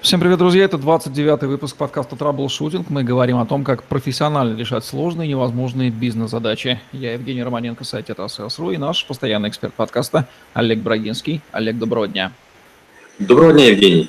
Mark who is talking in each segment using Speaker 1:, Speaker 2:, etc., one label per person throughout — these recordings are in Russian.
Speaker 1: Всем привет, друзья! Это 29-й выпуск подкаста «Траблшутинг». Мы говорим о том, как профессионально решать сложные и невозможные бизнес-задачи. Я Евгений Романенко, сайт «Сру» и наш постоянный эксперт подкаста Олег Брагинский. Олег, доброго дня!
Speaker 2: Доброго дня, Евгений!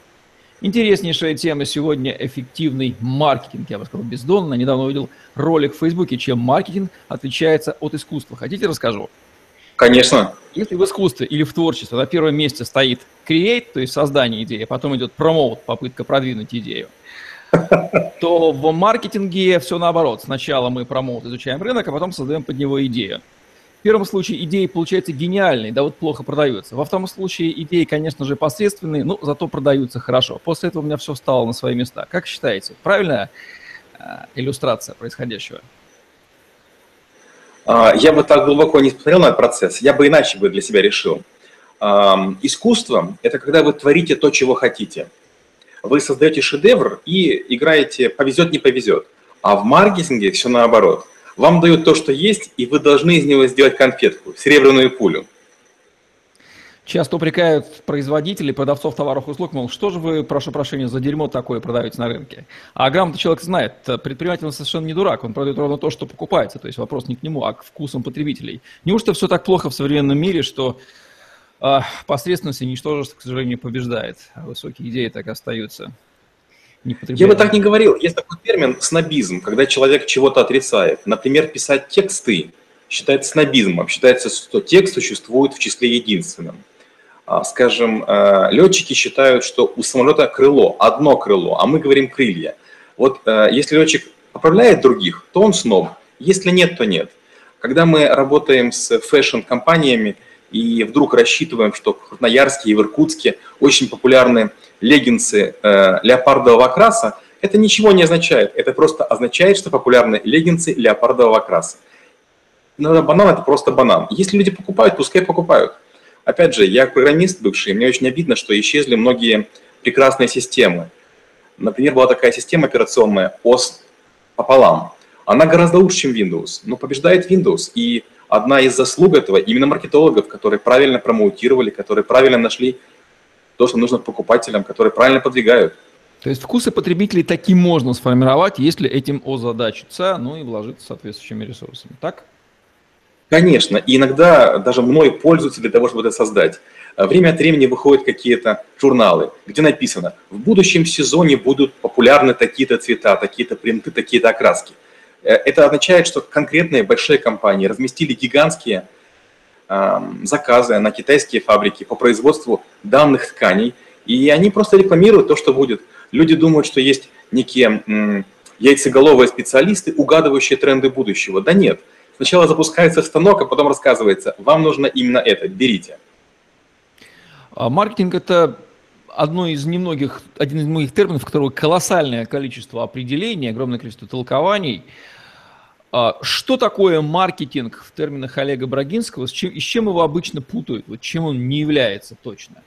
Speaker 1: Интереснейшая тема сегодня – эффективный маркетинг. Я бы сказал, бездонно. Недавно увидел ролик в Фейсбуке, чем маркетинг отличается от искусства. Хотите, расскажу?
Speaker 2: Конечно.
Speaker 1: Если в искусстве или в творчестве на первом месте стоит create, то есть создание идеи, а потом идет promote, попытка продвинуть идею, то в маркетинге все наоборот. Сначала мы промоут изучаем рынок, а потом создаем под него идею. В первом случае идеи получаются гениальные, да вот плохо продаются. Во втором случае идеи, конечно же, посредственные, но зато продаются хорошо. После этого у меня все встало на свои места. Как считаете, правильная э, иллюстрация происходящего?
Speaker 2: А, я бы так глубоко не смотрел на этот процесс, я бы иначе бы для себя решил. Искусство – это когда вы творите то, чего хотите. Вы создаете шедевр и играете «повезет, не повезет». А в маркетинге все наоборот. Вам дают то, что есть, и вы должны из него сделать конфетку, серебряную пулю.
Speaker 1: Часто упрекают производителей, продавцов товаров и услуг, мол, что же вы, прошу прощения, за дерьмо такое продаете на рынке? А грамотный человек знает, предприниматель совершенно не дурак, он продает ровно то, что покупается, то есть вопрос не к нему, а к вкусам потребителей. Неужто все так плохо в современном мире, что э, посредственность и ничтожество, к сожалению, побеждает, а высокие идеи так и остаются?
Speaker 2: Я бы так не говорил. Есть такой термин снобизм, когда человек чего-то отрицает. Например, писать тексты считается снобизмом. Считается, что текст существует в числе единственном. А, скажем, э, летчики считают, что у самолета крыло, одно крыло, а мы говорим крылья. Вот э, если летчик поправляет других, то он сноб. Если нет, то нет. Когда мы работаем с fashion -компаниями и вдруг рассчитываем, что в Красноярске и в Иркутске очень популярны леггинсы э, леопардового окраса, это ничего не означает. Это просто означает, что популярны леггинсы леопардового окраса. Но банан – это просто банан. Если люди покупают, пускай покупают. Опять же, я программист бывший, мне очень обидно, что исчезли многие прекрасные системы. Например, была такая система операционная OS пополам. Она гораздо лучше, чем Windows, но побеждает Windows. И одна из заслуг этого именно маркетологов, которые правильно промоутировали, которые правильно нашли то, что нужно покупателям, которые правильно подвигают.
Speaker 1: То есть вкусы потребителей таким можно сформировать, если этим озадачиться, ну и вложиться соответствующими ресурсами, так?
Speaker 2: Конечно, и иногда даже мной пользуются для того, чтобы это создать. Время от времени выходят какие-то журналы, где написано, в будущем сезоне будут популярны такие-то цвета, такие-то принты, такие-то окраски. Э, это означает, что конкретные большие компании разместили гигантские заказы на китайские фабрики по производству данных тканей, и они просто рекламируют то, что будет. Люди думают, что есть некие яйцеголовые специалисты, угадывающие тренды будущего. Да нет. Сначала запускается станок, а потом рассказывается, вам нужно именно это, берите.
Speaker 1: А маркетинг – это одно из немногих, один из многих терминов, у которого колоссальное количество определений, огромное количество толкований – а, что такое маркетинг в терминах Олега Брагинского, с чем, и с чем его обычно путают, вот чем он не является точно?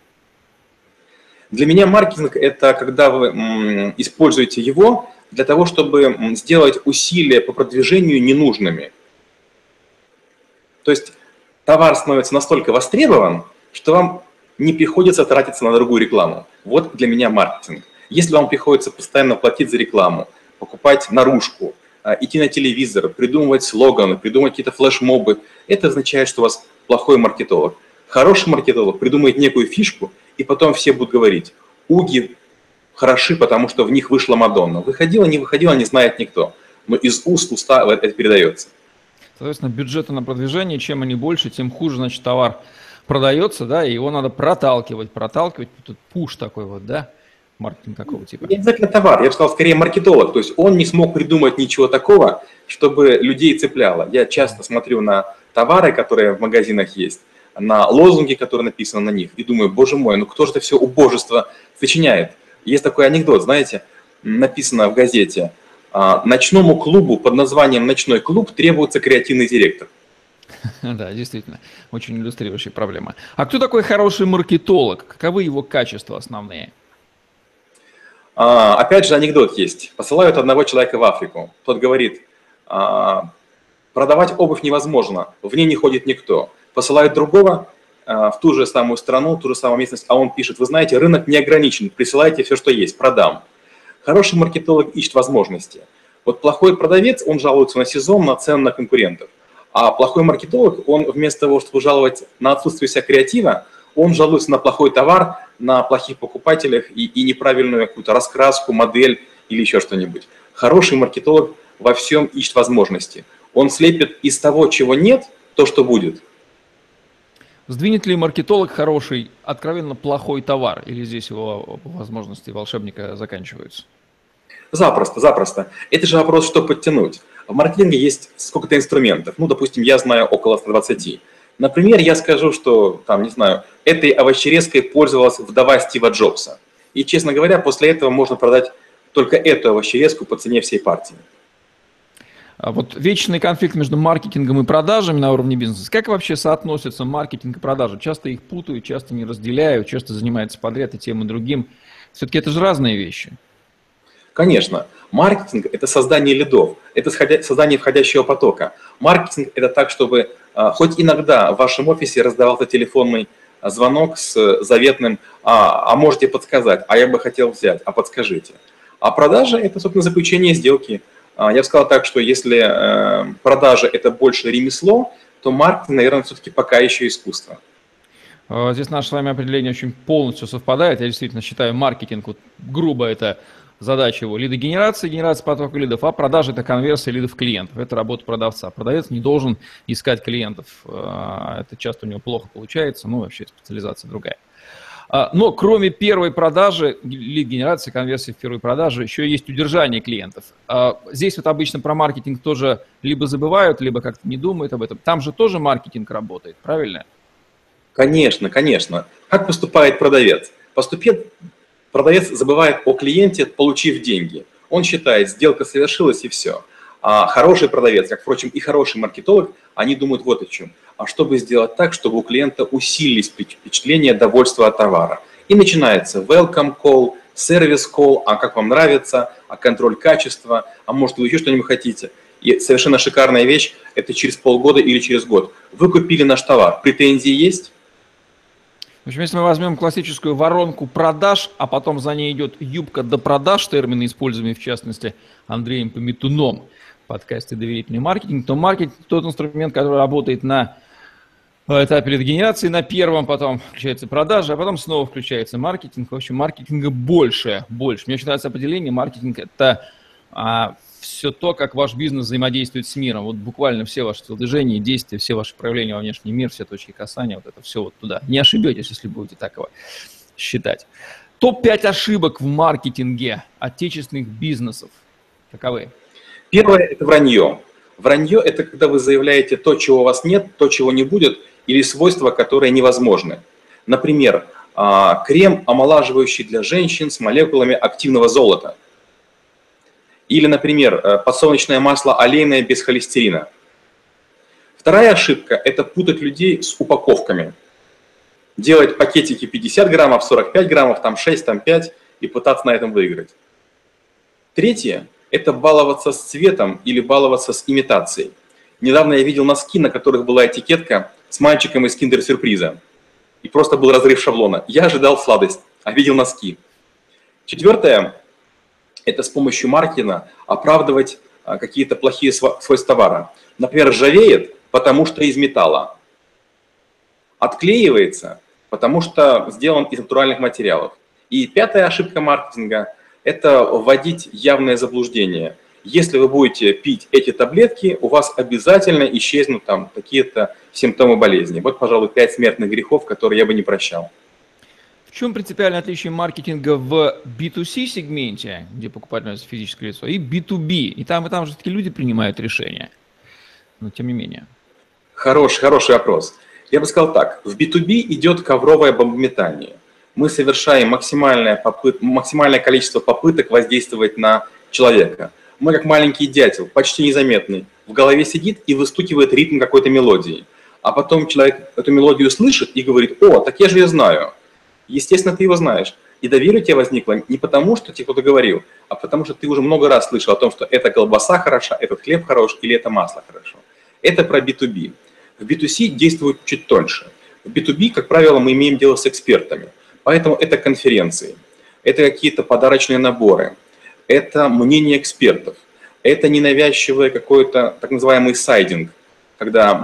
Speaker 2: Для меня маркетинг – это когда вы используете его для того, чтобы сделать усилия по продвижению ненужными. То есть товар становится настолько востребован, что вам не приходится тратиться на другую рекламу. Вот для меня маркетинг. Если вам приходится постоянно платить за рекламу, покупать наружку, а, идти на телевизор, придумывать слоганы, придумывать какие-то флешмобы, это означает, что у вас плохой маркетолог. Хороший маркетолог придумает некую фишку, и потом все будут говорить, уги хороши, потому что в них вышла Мадонна. Выходила, не выходила, не знает никто. Но из уст уста это передается.
Speaker 1: Соответственно, бюджеты на продвижение, чем они больше, тем хуже, значит, товар продается, да, и его надо проталкивать, проталкивать, тут пуш такой вот, да, маркетинг какого типа?
Speaker 2: Не обязательно товар, я бы сказал, скорее маркетолог. То есть он не смог придумать ничего такого, чтобы людей цепляло. Я часто смотрю на товары, которые в магазинах есть, на лозунги, которые написаны на них, и думаю, боже мой, ну кто же это все убожество сочиняет? Есть такой анекдот, знаете, написано в газете, А, ночному клубу под названием «Ночной клуб» требуется креативный директор.
Speaker 1: Да, действительно, очень иллюстрирующая проблема. А кто такой хороший маркетолог? Каковы его качества основные?
Speaker 2: А, опять же, анекдот есть. Посылают одного человека в Африку. Тот говорит, а, продавать обувь невозможно, в ней не ходит никто. Посылают другого а, в ту же самую страну, ту же самую местность, а он пишет, вы знаете, рынок не ограничен, присылайте все, что есть, продам. Хороший маркетолог ищет возможности. Вот плохой продавец, он жалуется на сезон, на цены, на конкурентов. А плохой маркетолог, он вместо того, чтобы жаловать на отсутствие себя креатива, он жалуется на плохой товар, на плохих покупателях и, и неправильную какую-то раскраску, модель или еще что-нибудь. Хороший маркетолог во всем ищет возможности. Он слепит из того, чего нет, то, что будет.
Speaker 1: Сдвинет ли маркетолог хороший, откровенно плохой товар? Или здесь его возможности волшебника заканчиваются?
Speaker 2: Запросто, запросто. Это же вопрос, что подтянуть. В маркетинге есть сколько-то инструментов. Ну, допустим, я знаю около 120. Например, я скажу, что, там, не знаю, этой овощерезкой пользовалась вдова Стива Джобса. И, честно говоря, после этого можно продать только эту овощерезку по цене всей партии.
Speaker 1: А вот вечный конфликт между маркетингом и продажами на уровне бизнеса. Как вообще соотносятся маркетинг и продажи? Часто их путают, часто не разделяют, часто занимаются подряд и тем и другим. Все-таки это же разные вещи.
Speaker 2: Конечно, маркетинг – это создание лидов, это создание входящего потока. Маркетинг – это так, чтобы а, хоть иногда в вашем офисе раздавался телефонный а, звонок с заветным «А, а можете подсказать, а я бы хотел взять, а подскажите». А продажа – это, собственно, заключение сделки. А, я бы сказал так, что если э, продажа – это больше ремесло, то маркетинг, наверное, все-таки пока еще искусство.
Speaker 1: Здесь наше с вами определение очень полностью совпадает. Я действительно считаю маркетинг, вот грубо это задача его лидогенерация, генерация потока лидов, а продажа – это конверсия лидов клиентов. Это работа продавца. Продавец не должен искать клиентов. А, это часто у него плохо получается, ну, вообще специализация другая. А, но кроме первой продажи, лид-генерации, конверсии в первой продаже, еще есть удержание клиентов. А, здесь вот обычно про маркетинг тоже либо забывают, либо как-то не думают об этом. Там же тоже маркетинг работает, правильно?
Speaker 2: Конечно, конечно. Как поступает продавец? Поступит, Продавец забывает о клиенте, получив деньги. Он считает, сделка совершилась и все. А хороший продавец, как, впрочем, и хороший маркетолог, они думают вот о чем. А чтобы сделать так, чтобы у клиента усилились впечатления довольства от товара. И начинается welcome call, сервис call, а как вам нравится, а контроль качества, а может вы еще что-нибудь хотите. И совершенно шикарная вещь, это через полгода или через год. Вы купили наш товар, претензии есть?
Speaker 1: В общем, если мы возьмем классическую воронку продаж, а потом за ней идет юбка до продаж, термины, используемые в частности Андреем Пометуном в подкасте «Доверительный маркетинг», то маркетинг – тот инструмент, который работает на этапе лидогенерации, на первом потом включается продажа, а потом снова включается маркетинг. В общем, маркетинга больше, больше. Мне очень нравится определение. Маркетинг – это а, все то, как ваш бизнес взаимодействует с миром. Вот буквально все ваши телодвижения, действия, все ваши проявления во внешний мир, все точки касания, вот это все вот туда. Не ошибетесь, если будете так его считать. Топ-5 ошибок в маркетинге отечественных бизнесов. Каковы?
Speaker 2: Первое – это вранье. Вранье – это когда вы заявляете то, чего у вас нет, то, чего не будет, или свойства, которые невозможны. Например, а, крем, омолаживающий для женщин с молекулами активного золота – или, например, э, подсолнечное масло олейное без холестерина. Вторая ошибка – это путать людей с упаковками. Делать пакетики 50 граммов, 45 граммов, там 6, там 5 и пытаться на этом выиграть. Третье – это баловаться с цветом или баловаться с имитацией. Недавно я видел носки, на которых была этикетка с мальчиком из киндер-сюрприза. И просто был разрыв шаблона. Я ожидал сладость, а видел носки. Четвертое это с помощью маркетинга оправдывать а, какие-то плохие свойства товара. Например, ржавеет, потому что из металла. Отклеивается, потому что сделан из натуральных материалов. И пятая ошибка маркетинга – это вводить явное заблуждение. Если вы будете пить эти таблетки, у вас обязательно исчезнут там какие-то симптомы болезни. Вот, пожалуй, пять смертных грехов, которые я бы не прощал.
Speaker 1: В чем принципиальное отличие маркетинга в B2C сегменте, где покупатель физическое лицо, и B2B? И там, и там же таки люди принимают решения. Но тем не менее.
Speaker 2: Хороший, хороший вопрос. Я бы сказал так. В B2B идет ковровое бомбометание. Мы совершаем максимальное, попыт, максимальное количество попыток воздействовать на человека. Мы как маленький дятел, почти незаметный, в голове сидит и выстукивает ритм какой-то мелодии. А потом человек эту мелодию слышит и говорит, о, так я же ее знаю. Естественно, ты его знаешь. И доверие у возникло не потому, что тебе кто-то говорил, а потому что ты уже много раз слышал о том, что эта колбаса хороша, этот хлеб хорош или это масло хорошо. Это про B2B. В B2C действует чуть тоньше. В B2B, как правило, мы имеем дело с экспертами. Поэтому это конференции, это какие-то подарочные наборы, это мнение экспертов, это ненавязчивое какой-то так называемый сайдинг, когда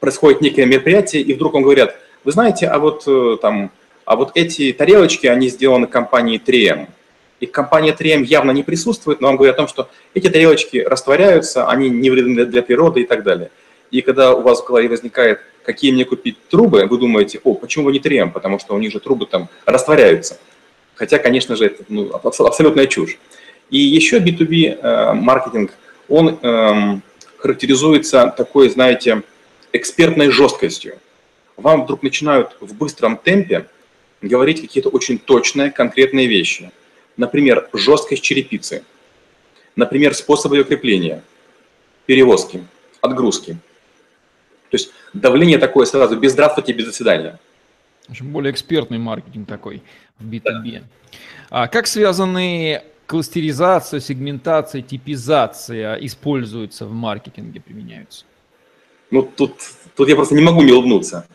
Speaker 2: происходит некое мероприятие, и вдруг вам говорят, вы знаете, а вот э, там а вот эти тарелочки, они сделаны компанией 3M. И компания 3M явно не присутствует, но вам говорят о том, что эти тарелочки растворяются, они не вредны для природы и так далее. И когда у вас в голове возникает, какие мне купить трубы, вы думаете, о, почему вы не 3M, потому что у них же трубы там растворяются. Хотя, конечно же, это ну, абсолютная чушь. И еще B2B э, маркетинг, он эм, характеризуется такой, знаете, экспертной жесткостью. Вам вдруг начинают в быстром темпе говорить какие-то очень точные, конкретные вещи. Например, жесткость черепицы. Например, способы ее крепления, перевозки, отгрузки. То есть давление такое сразу, без здравствуйте, без до свидания.
Speaker 1: Очень более экспертный маркетинг такой в B2B. Да. А как связаны кластеризация, сегментация, типизация используются в маркетинге, применяются?
Speaker 2: Ну, тут, тут я просто не могу не улыбнуться.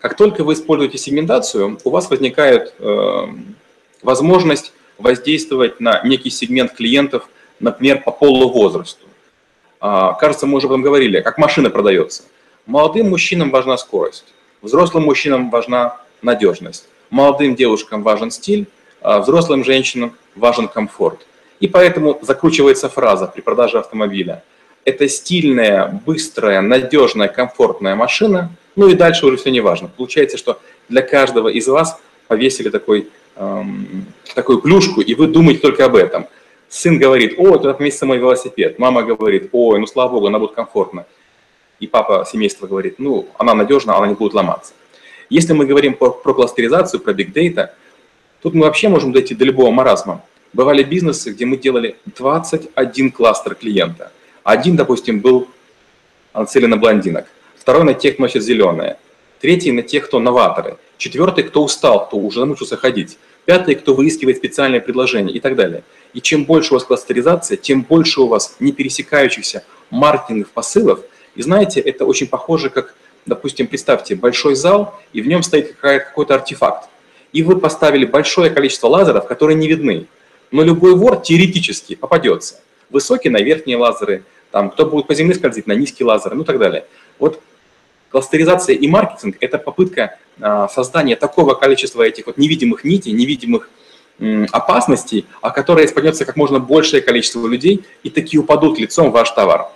Speaker 2: Как только вы используете сегментацию, у вас возникает э, возможность воздействовать на некий сегмент клиентов, например, по полу возрасту. А, кажется, мы уже об этом говорили, как машина продается. Молодым мужчинам важна скорость, взрослым мужчинам важна надежность, молодым девушкам важен стиль, а взрослым женщинам важен комфорт. И поэтому закручивается фраза при продаже автомобиля. Это стильная, быстрая, надежная, комфортная машина, ну и дальше уже все не важно. Получается, что для каждого из вас повесили такой, эм, такую плюшку, и вы думаете только об этом. Сын говорит, о, туда поместится мой велосипед. Мама говорит, ой, ну слава богу, она будет комфортна. И папа семейства говорит, ну, она надежна, она не будет ломаться. Если мы говорим про, про кластеризацию, про биг дейта, тут мы вообще можем дойти до любого маразма. Бывали бизнесы, где мы делали 21 кластер клиента. Один, допустим, был нацелен на блондинок – второй на тех, кто носит зеленое, третий на тех, кто новаторы, четвертый, кто устал, кто уже научился ходить, пятый, кто выискивает специальные предложения и так далее. И чем больше у вас кластеризация, тем больше у вас не пересекающихся маркетинговых посылов. И знаете, это очень похоже, как, допустим, представьте, большой зал, и в нем стоит какой-то артефакт. И вы поставили большое количество лазеров, которые не видны. Но любой вор теоретически попадется. Высокие на верхние лазеры, там, кто будет по земле скользить, на низкие лазеры, ну и так далее. Вот Кластеризация и маркетинг – это попытка а, создания такого количества этих вот невидимых нитей, невидимых опасностей, о которые испадется как можно большее количество людей, и такие упадут лицом в ваш товар.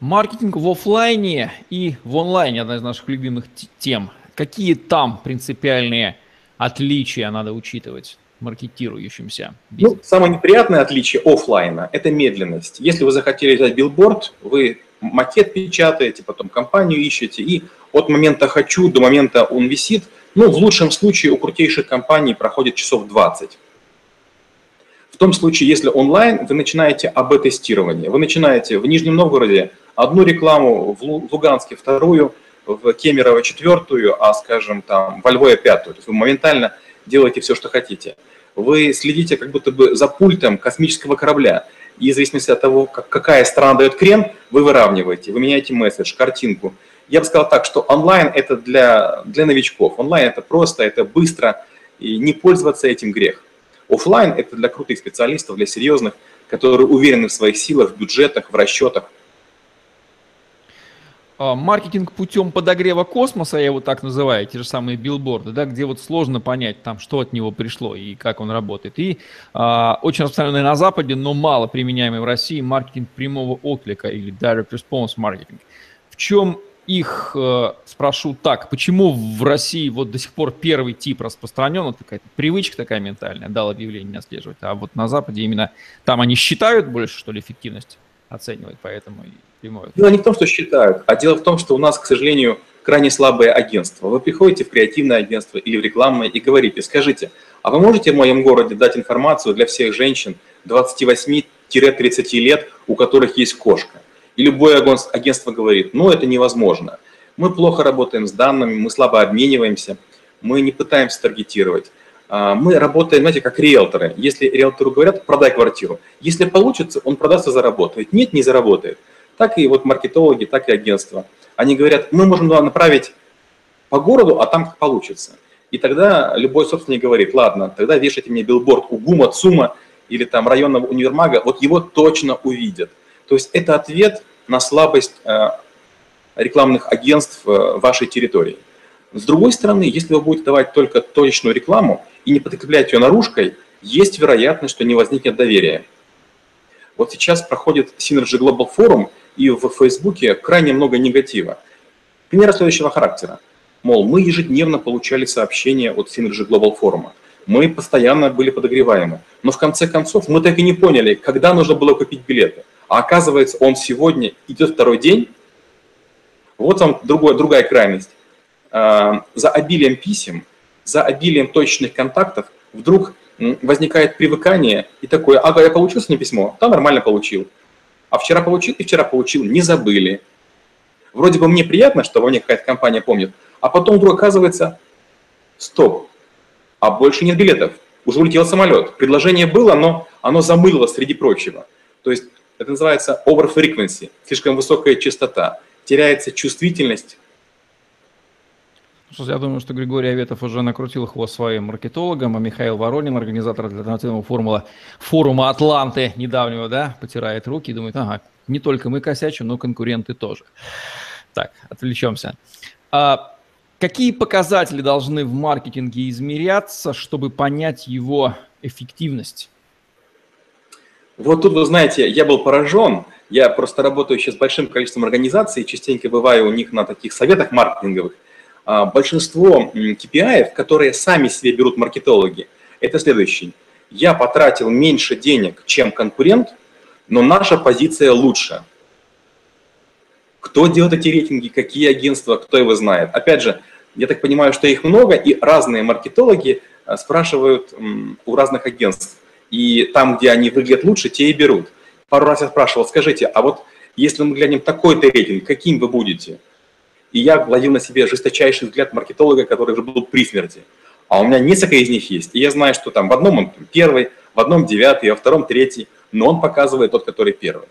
Speaker 1: Маркетинг в офлайне и в онлайне – одна из наших любимых тем. Какие там принципиальные отличия надо учитывать? Маркетирующимся?
Speaker 2: Ну, самое неприятное отличие офлайна – это медленность. Если вы захотели взять билборд, вы макет печатаете, потом компанию ищете, и от момента «хочу» до момента он висит, ну, в лучшем случае у крутейших компаний проходит часов 20. В том случае, если онлайн, вы начинаете АБ-тестирование. Вы начинаете в Нижнем Новгороде одну рекламу, в Луганске вторую, в Кемерово четвертую, а, скажем, там, во Львове пятую. То есть вы моментально делаете все, что хотите. Вы следите как будто бы за пультом космического корабля – и в зависимости от того, как, какая страна дает крем, вы выравниваете, вы меняете месседж, картинку. Я бы сказал так, что онлайн это для, для новичков. Онлайн это просто, это быстро, и не пользоваться этим грех. Офлайн это для крутых специалистов, для серьезных, которые уверены в своих силах, в бюджетах, в расчетах.
Speaker 1: А, маркетинг путем подогрева космоса, я его так называю, те же самые билборды, да, где вот сложно понять, там, что от него пришло и как он работает. И а, очень распространенный на Западе, но мало применяемый в России маркетинг прямого отклика или direct response маркетинг. В чем их, э, спрошу так, почему в России вот до сих пор первый тип распространен, вот какая-то привычка такая ментальная, дал объявление не отслеживать, а вот на Западе именно там они считают больше, что ли, эффективность оценивать, поэтому
Speaker 2: прямое. Дело не в том, что считают, а дело в том, что у нас, к сожалению, крайне слабое агентство. Вы приходите в креативное агентство или в рекламное и говорите, скажите, а вы можете в моем городе дать информацию для всех женщин 28-30 лет, у которых есть кошка? И любое агентство говорит, ну это невозможно. Мы плохо работаем с данными, мы слабо обмениваемся, мы не пытаемся таргетировать. А, мы работаем, знаете, как риэлторы. Если риэлтору говорят, продай квартиру. Если получится, он продастся, заработает. Нет, не заработает. Так и вот маркетологи, так и агентства. Они говорят, мы можем направить по городу, а там как получится. И тогда любой собственник говорит, ладно, тогда вешайте мне билборд у ГУМа, ЦУМа или там районного универмага, вот его точно увидят. То есть это ответ на слабость э, рекламных агентств э, вашей территории. С другой стороны, если вы будете давать только точечную рекламу и не подкреплять ее наружкой, есть вероятность, что не возникнет доверия. Вот сейчас проходит Synergy Global Forum, и в Фейсбуке крайне много негатива. Пример следующего характера. Мол, мы ежедневно получали сообщения от Synergy Global Forum. Мы постоянно были подогреваемы. Но в конце концов мы так и не поняли, когда нужно было купить билеты. А оказывается, он сегодня идет второй день. Вот вам другой, другая крайность. А, за обилием писем, за обилием точных контактов вдруг возникает привыкание и такое, ага, я получил сегодня письмо, да, нормально получил. А вчера получил и вчера получил, не забыли. Вроде бы мне приятно, что во мне какая-то компания помнит, а потом вдруг оказывается, стоп, а больше нет билетов, уже улетел самолет. Предложение было, но оно замылило среди прочего. То есть это называется over frequency, слишком высокая частота. Теряется чувствительность
Speaker 1: я думаю, что Григорий Аветов уже накрутил хвост своим маркетологам, а Михаил Воронин, организатор альтернативного формула, форума Атланты недавнего, да, потирает руки и думает, ага, не только мы косячим, но конкуренты тоже. Так, отвлечемся. А какие показатели должны в маркетинге измеряться, чтобы понять его эффективность?
Speaker 2: Вот тут, вы знаете, я был поражен. Я просто работаю сейчас с большим количеством организаций, частенько бываю у них на таких советах маркетинговых. А, большинство KPI, которые сами себе берут маркетологи, это следующий. Я потратил меньше денег, чем конкурент, но наша позиция лучше. Кто делает эти рейтинги, какие агентства, кто его знает. Опять же, я так понимаю, что их много, и разные маркетологи а, спрашивают у разных агентств. И там, где они выглядят лучше, те и берут. Пару раз я спрашивал, скажите, а вот если мы глянем такой-то рейтинг, каким вы будете? И я ловил на себе жесточайший взгляд маркетолога, который уже был при смерти. А у меня несколько из них есть. И я знаю, что там в одном он первый, в одном девятый, во втором третий, но он показывает тот, который первый.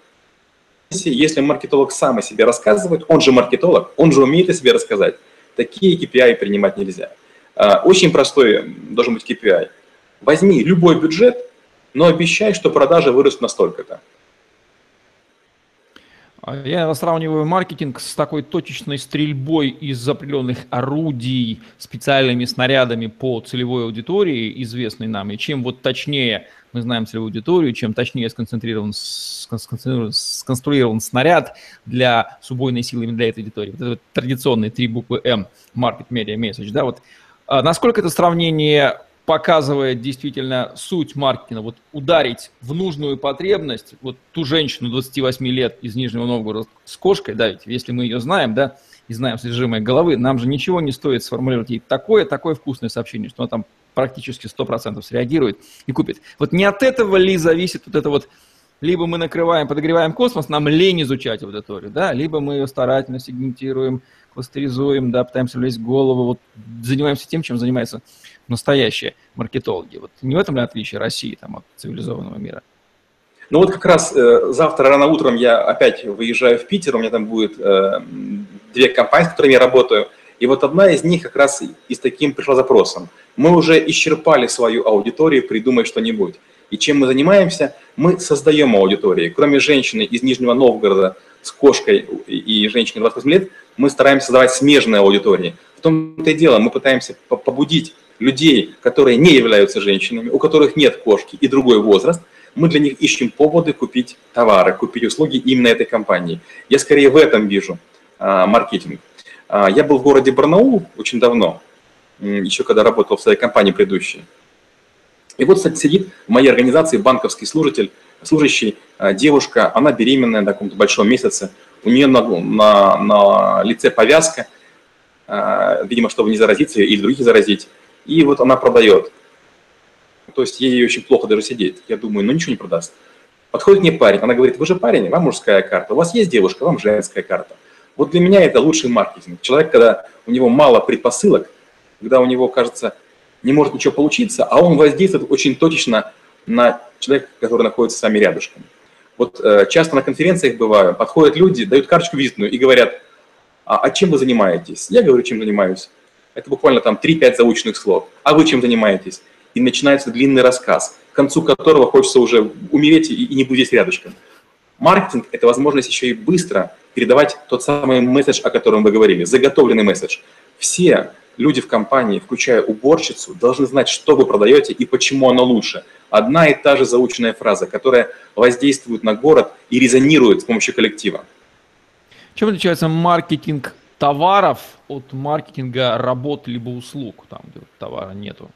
Speaker 2: Если маркетолог сам о себе рассказывает, он же маркетолог, он же умеет о себе рассказать, такие KPI принимать нельзя. А, очень простой должен быть KPI. Возьми любой бюджет, но обещай, что продажи вырастут настолько-то.
Speaker 1: А я сравниваю маркетинг с такой точечной стрельбой из определенных орудий, специальными снарядами по целевой аудитории, известной нам. И чем вот точнее мы знаем целевую аудиторию, чем точнее сконцентрирован, сконструирован, сконструирован снаряд для с убойной силой для этой аудитории. Вот это вот традиционные три буквы М, Market Media Message. Да, вот. А насколько это сравнение показывает действительно суть маркетинга, вот ударить в нужную потребность, вот ту женщину 28 лет из Нижнего Новгорода с кошкой, да, ведь если мы ее знаем, да, и знаем содержимое головы, нам же ничего не стоит сформулировать ей такое, такое вкусное сообщение, что она там практически 100% среагирует и купит. Вот не от этого ли зависит вот это вот либо мы накрываем, подогреваем космос, нам лень изучать аудиторию, да, либо мы ее старательно сегментируем, кластеризуем, да, пытаемся влезть в голову, вот занимаемся тем, чем занимается настоящие маркетологи. Вот не в этом ли отличие России там, от цивилизованного мира?
Speaker 2: Ну вот как раз э, завтра рано утром я опять выезжаю в Питер, у меня там будет э, две компании, с которыми я работаю, и вот одна из них как раз и с таким пришла запросом. Мы уже исчерпали свою аудиторию, придумай что-нибудь. И чем мы занимаемся? Мы создаем аудитории. Кроме женщины из Нижнего Новгорода с кошкой и женщины 28 лет, мы стараемся создавать смежные аудитории. В том-то и дело, мы пытаемся побудить людей, которые не являются женщинами, у которых нет кошки и другой возраст, мы для них ищем поводы купить товары, купить услуги именно этой компании. Я скорее в этом вижу а, маркетинг. А, я был в городе Барнаул очень давно, еще когда работал в своей компании предыдущей. И вот, кстати, сидит в моей организации банковский служитель, служащий, а, девушка, она беременная на каком-то большом месяце, у нее на, на, на лице повязка, а, видимо, чтобы не заразиться или других заразить и вот она продает. то есть ей очень плохо даже сидеть. Я думаю, ну ничего не продаст. Подходит мне парень, она говорит, вы же парень, вам мужская карта, у вас есть девушка, вам женская карта. Вот для меня это лучший маркетинг. Человек, когда у него мало предпосылок, когда у него, кажется, не может ничего получиться, а он воздействует очень точечно на человека, который находится с вами рядышком. Вот э, часто на конференциях бываю, подходят люди, дают карточку визитную и говорят, а, а чем вы занимаетесь? Я говорю, чем занимаюсь. Это буквально там 3-5 заученных слов. А вы чем занимаетесь? И начинается длинный рассказ, к концу которого хочется уже умереть и, и не быть здесь рядышком. Маркетинг – это возможность еще и быстро передавать тот самый месседж, о котором вы говорили, заготовленный месседж. Все люди в компании, включая уборщицу, должны знать, что вы продаете и почему оно лучше. Одна и та же заученная фраза, которая воздействует на город и резонирует с помощью коллектива.
Speaker 1: Чем отличается маркетинг товаров от маркетинга работ либо услуг, там, где товара нету?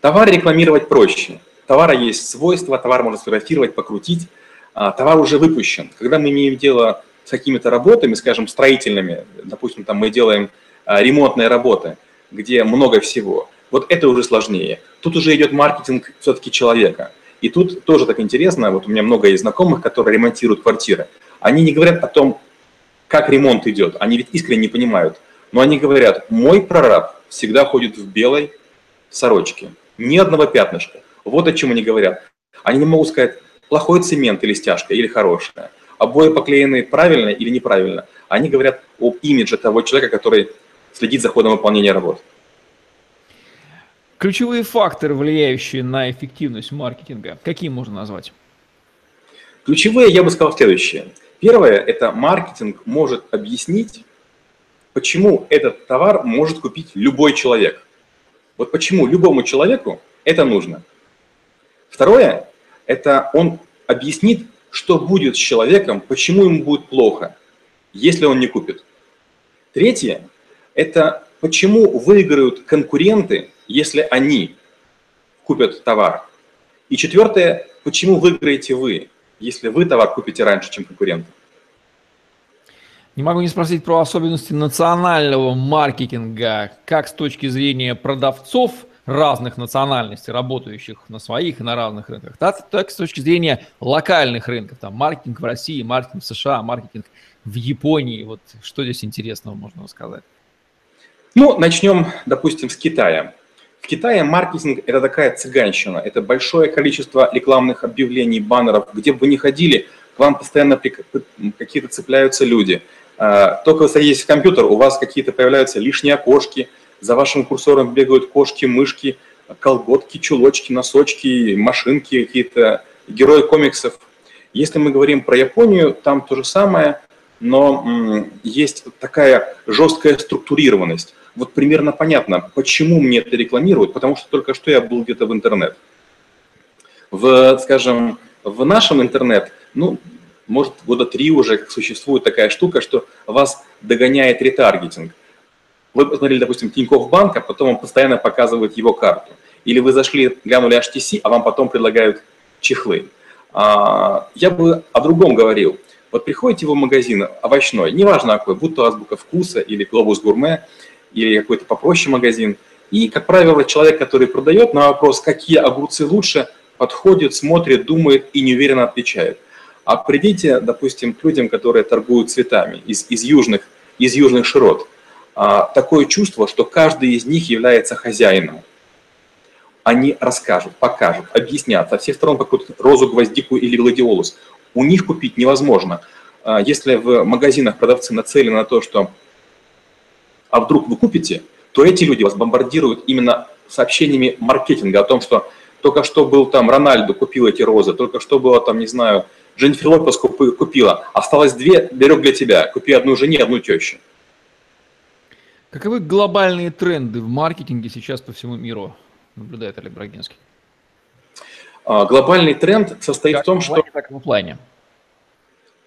Speaker 2: Товар рекламировать проще. Товара есть свойства, товар можно сфотографировать, покрутить. А, товар уже выпущен. Когда мы имеем дело с какими-то работами, скажем, строительными, допустим, там мы делаем а, ремонтные работы, где много всего, вот это уже сложнее. Тут уже идет маркетинг все-таки человека. И тут тоже так интересно, вот у меня много есть знакомых, которые ремонтируют квартиры. Они не говорят о том, как ремонт идет, они ведь искренне не понимают. Но они говорят, мой прораб всегда ходит в белой сорочке, ни одного пятнышка. Вот о чем они говорят. Они не могут сказать, плохой цемент или стяжка, или хорошая. Обои поклеены правильно или неправильно. Они говорят об имидже того человека, который следит за ходом выполнения работ.
Speaker 1: Ключевые факторы, влияющие на эффективность маркетинга, какие можно назвать?
Speaker 2: Ключевые, я бы сказал, следующее. Первое – это маркетинг может объяснить, почему этот товар может купить любой человек. Вот почему любому человеку это нужно. Второе – это он объяснит, что будет с человеком, почему ему будет плохо, если он не купит. Третье – это почему выиграют конкуренты, если они купят товар. И четвертое – почему выиграете вы, если вы товар купите раньше, чем конкуренты.
Speaker 1: Не могу не спросить про особенности национального маркетинга, как с точки зрения продавцов разных национальностей, работающих на своих и на разных рынках, так, так с точки зрения локальных рынков, там маркетинг в России, маркетинг в США, маркетинг в Японии. Вот что здесь интересного можно сказать?
Speaker 2: Ну, начнем, допустим, с Китая. В Китае маркетинг – это такая цыганщина, это большое количество рекламных объявлений, баннеров, где бы вы ни ходили, к вам постоянно какие-то цепляются люди. А, только вы садитесь в компьютер, у вас какие-то появляются лишние окошки, за вашим курсором бегают кошки, мышки, колготки, чулочки, носочки, машинки какие-то, герои комиксов. Если мы говорим про Японию, там то же самое, но есть такая жесткая структурированность вот примерно понятно, почему мне это рекламируют, потому что только что я был где-то в интернет. В, скажем, в нашем интернет, ну, может, года три уже существует такая штука, что вас догоняет ретаргетинг. Вы посмотрели, допустим, Тинькофф банк, а потом он постоянно показывает его карту. Или вы зашли, глянули HTC, а вам потом предлагают чехлы. А, я бы о другом говорил. Вот приходите в магазин овощной, неважно какой, будь то азбука вкуса или глобус гурме, или какой-то попроще магазин. И, как правило, человек, который продает, на вопрос, какие огурцы лучше, подходит, смотрит, думает и неуверенно отвечает. А придите, допустим, к людям, которые торгуют цветами из, из, южных, из южных широт. А, такое чувство, что каждый из них является хозяином. Они расскажут, покажут, объяснят со всех сторон какую-то розу, гвоздику или гладиолус. У них купить невозможно. А, если в магазинах продавцы нацелены на то, что а вдруг вы купите, то эти люди вас бомбардируют именно сообщениями маркетинга о том, что только что был там Рональду, купил эти розы, только что было там, не знаю, Дженнифер Лопес купила, осталось две, берег для тебя, купи одну жене, одну тещу.
Speaker 1: Каковы глобальные тренды в маркетинге сейчас по всему миру, наблюдает Олег Брагинский?
Speaker 2: А, глобальный тренд состоит как в том, в что...
Speaker 1: Так в плане.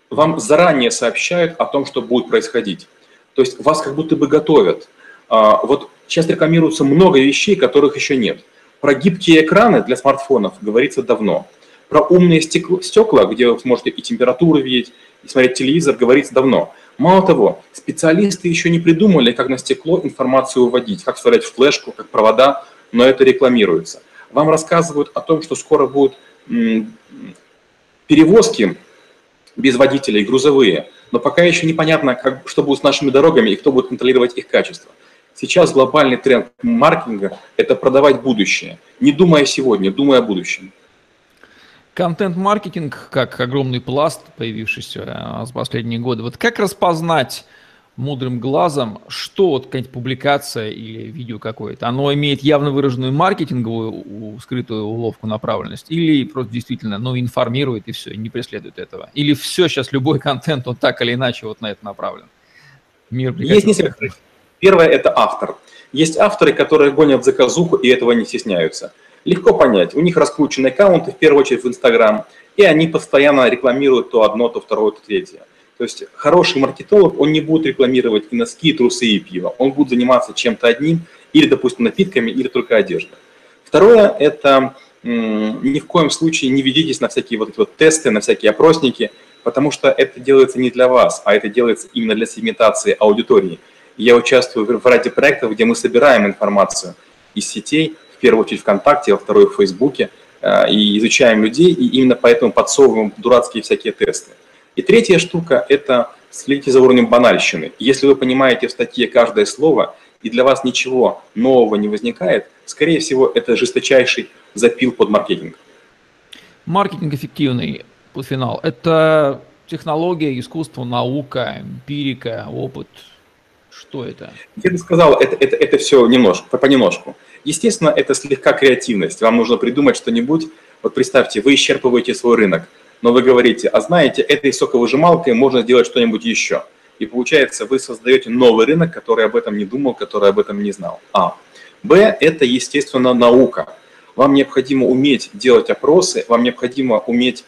Speaker 2: Вам заранее сообщают о том, что будет происходить. То есть вас как будто бы готовят. А, вот сейчас рекламируется много вещей, которых еще нет. Про гибкие экраны для смартфонов говорится давно. Про умные стекла, где вы сможете и температуру видеть, и смотреть телевизор, говорится давно. Мало того, специалисты еще не придумали, как на стекло информацию выводить, как вставлять в флешку, как провода, но это рекламируется. Вам рассказывают о том, что скоро будут перевозки без водителей, грузовые, но пока еще непонятно, как, что будет с нашими дорогами и кто будет контролировать их качество. Сейчас глобальный тренд маркетинга – это продавать будущее, не думая сегодня, думая о будущем.
Speaker 1: Контент-маркетинг, как огромный пласт, появившийся за последние годы, вот как распознать мудрым глазом, что вот какая-нибудь публикация или видео какое-то, оно имеет явно выраженную маркетинговую скрытую уловку направленность, или просто действительно, ну, информирует и все, и не преследует этого. Или все сейчас, любой контент, он так или иначе вот на это направлен.
Speaker 2: Мир Есть несколько. Первое – это автор. Есть авторы, которые гонят заказуху и этого не стесняются. Легко понять, у них раскручены аккаунты, в первую очередь в Инстаграм, и они постоянно рекламируют то одно, то второе, то третье. То есть хороший маркетолог, он не будет рекламировать и носки, и трусы, и пиво. Он будет заниматься чем-то одним, или, допустим, напитками, или только одеждой. Второе – это ни в коем случае не ведитесь на всякие вот эти вот тесты, на всякие опросники, потому что это делается не для вас, а это делается именно для сегментации аудитории. Я участвую в ряде проектов, где мы собираем информацию из сетей, в первую очередь ВКонтакте, во второй в Фейсбуке, э, и изучаем людей, и именно поэтому подсовываем дурацкие всякие тесты. И третья штука – это следите за уровнем банальщины. Если вы понимаете в статье каждое слово, и для вас ничего нового не возникает, скорее всего, это жесточайший запил под маркетинг.
Speaker 1: Маркетинг эффективный, под финал. Это технология, искусство, наука, эмпирика, опыт. Что это?
Speaker 2: Я бы сказал, это, это, это все немножко, понемножку. Естественно, это слегка креативность. Вам нужно придумать что-нибудь. Вот представьте, вы исчерпываете свой рынок но вы говорите, а знаете, этой соковыжималкой можно сделать что-нибудь еще. И получается, вы создаете новый рынок, который об этом не думал, который об этом не знал. А. Б – это, естественно, наука. Вам необходимо уметь делать опросы, вам необходимо уметь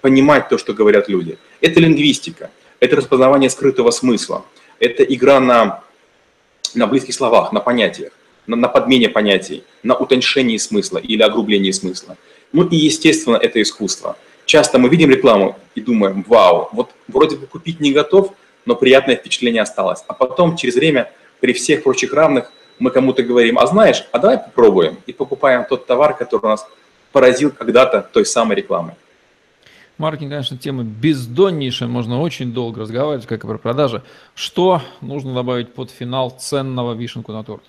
Speaker 2: понимать то, что говорят люди. Это лингвистика, это распознавание скрытого смысла, это игра на, на близких словах, на понятиях, на, на подмене понятий, на утоньшении смысла или огрублении смысла. Ну и, естественно, это искусство – часто мы видим рекламу и думаем, вау, вот вроде бы купить не готов, но приятное впечатление осталось. А потом через время при всех прочих равных мы кому-то говорим, а знаешь, а давай попробуем, и покупаем тот товар, который нас поразил когда-то той самой рекламой.
Speaker 1: Маркетинг, конечно, тема бездоннейшая, можно очень долго разговаривать, как и про продажи. Что нужно добавить под финал ценного вишенку на торт?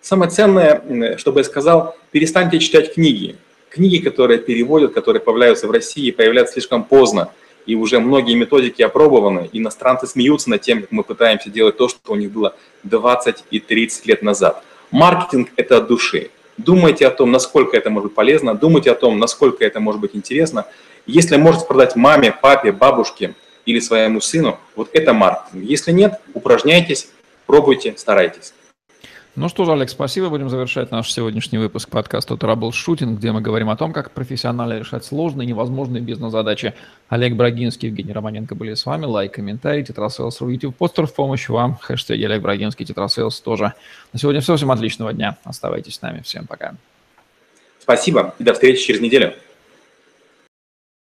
Speaker 2: Самое ценное, чтобы я сказал, перестаньте читать книги книги, которые переводят, которые появляются в России, появляются слишком поздно. И уже многие методики опробованы. Иностранцы смеются над тем, как мы пытаемся делать то, что у них было 20 и 30 лет назад. Маркетинг – это от души. Думайте о том, насколько это может быть полезно, думайте о том, насколько это может быть интересно. Если можете продать маме, папе, бабушке или своему сыну, вот это маркетинг. Если нет, упражняйтесь, пробуйте, старайтесь.
Speaker 1: Ну что же, Олег, спасибо. Будем завершать наш сегодняшний выпуск подкаста «Траблшутинг», где мы говорим о том, как профессионально решать сложные, невозможные бизнес-задачи. Олег Брагинский, Евгений Романенко были с вами. Лайк, комментарий, Tetrasales.ru, YouTube постер в помощь вам. Хэштег Олег Брагинский, Tetrasales тоже. На сегодня все. Всем отличного дня. Оставайтесь с нами. Всем пока.
Speaker 2: Спасибо и до встречи через неделю.